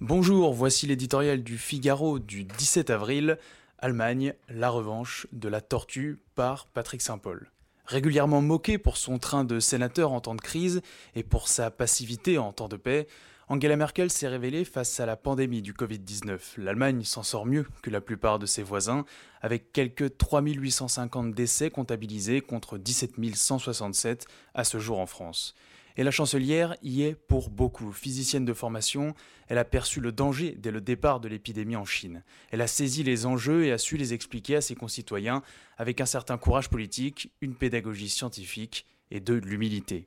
Bonjour, voici l'éditorial du Figaro du 17 avril. Allemagne, la revanche de la tortue par Patrick Saint-Paul. Régulièrement moqué pour son train de sénateur en temps de crise et pour sa passivité en temps de paix, Angela Merkel s'est révélée face à la pandémie du Covid-19. L'Allemagne s'en sort mieux que la plupart de ses voisins, avec quelques 3850 décès comptabilisés contre 17 167 à ce jour en France. Et la chancelière y est pour beaucoup. Physicienne de formation, elle a perçu le danger dès le départ de l'épidémie en Chine. Elle a saisi les enjeux et a su les expliquer à ses concitoyens avec un certain courage politique, une pédagogie scientifique et de l'humilité.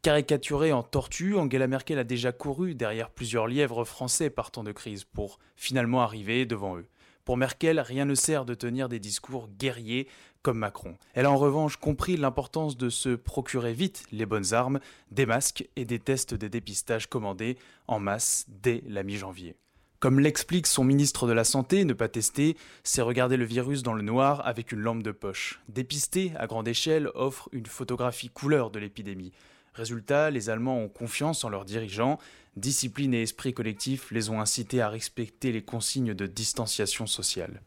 Caricaturée en tortue, Angela Merkel a déjà couru derrière plusieurs lièvres français partant de crise pour finalement arriver devant eux. Pour Merkel, rien ne sert de tenir des discours guerriers comme Macron. Elle a en revanche compris l'importance de se procurer vite les bonnes armes, des masques et des tests de dépistage commandés en masse dès la mi-janvier. Comme l'explique son ministre de la Santé, ne pas tester, c'est regarder le virus dans le noir avec une lampe de poche. Dépister à grande échelle offre une photographie couleur de l'épidémie. Résultat, les Allemands ont confiance en leurs dirigeants, discipline et esprit collectif les ont incités à respecter les consignes de distanciation sociale.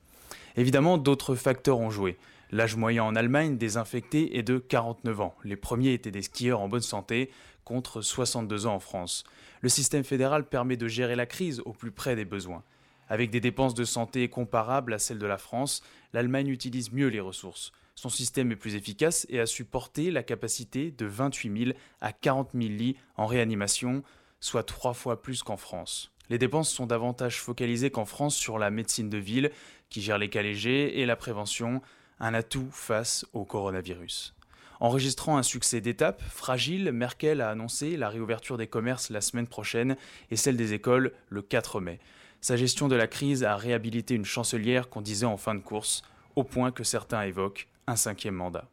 Évidemment, d'autres facteurs ont joué. L'âge moyen en Allemagne désinfecté est de 49 ans. Les premiers étaient des skieurs en bonne santé, contre 62 ans en France. Le système fédéral permet de gérer la crise au plus près des besoins. Avec des dépenses de santé comparables à celles de la France, l'Allemagne utilise mieux les ressources. Son système est plus efficace et a su porter la capacité de 28 000 à 40 000 lits en réanimation, soit trois fois plus qu'en France. Les dépenses sont davantage focalisées qu'en France sur la médecine de ville, qui gère les cas légers, et la prévention, un atout face au coronavirus. Enregistrant un succès d'étape, fragile, Merkel a annoncé la réouverture des commerces la semaine prochaine et celle des écoles le 4 mai. Sa gestion de la crise a réhabilité une chancelière qu'on disait en fin de course, au point que certains évoquent un cinquième mandat.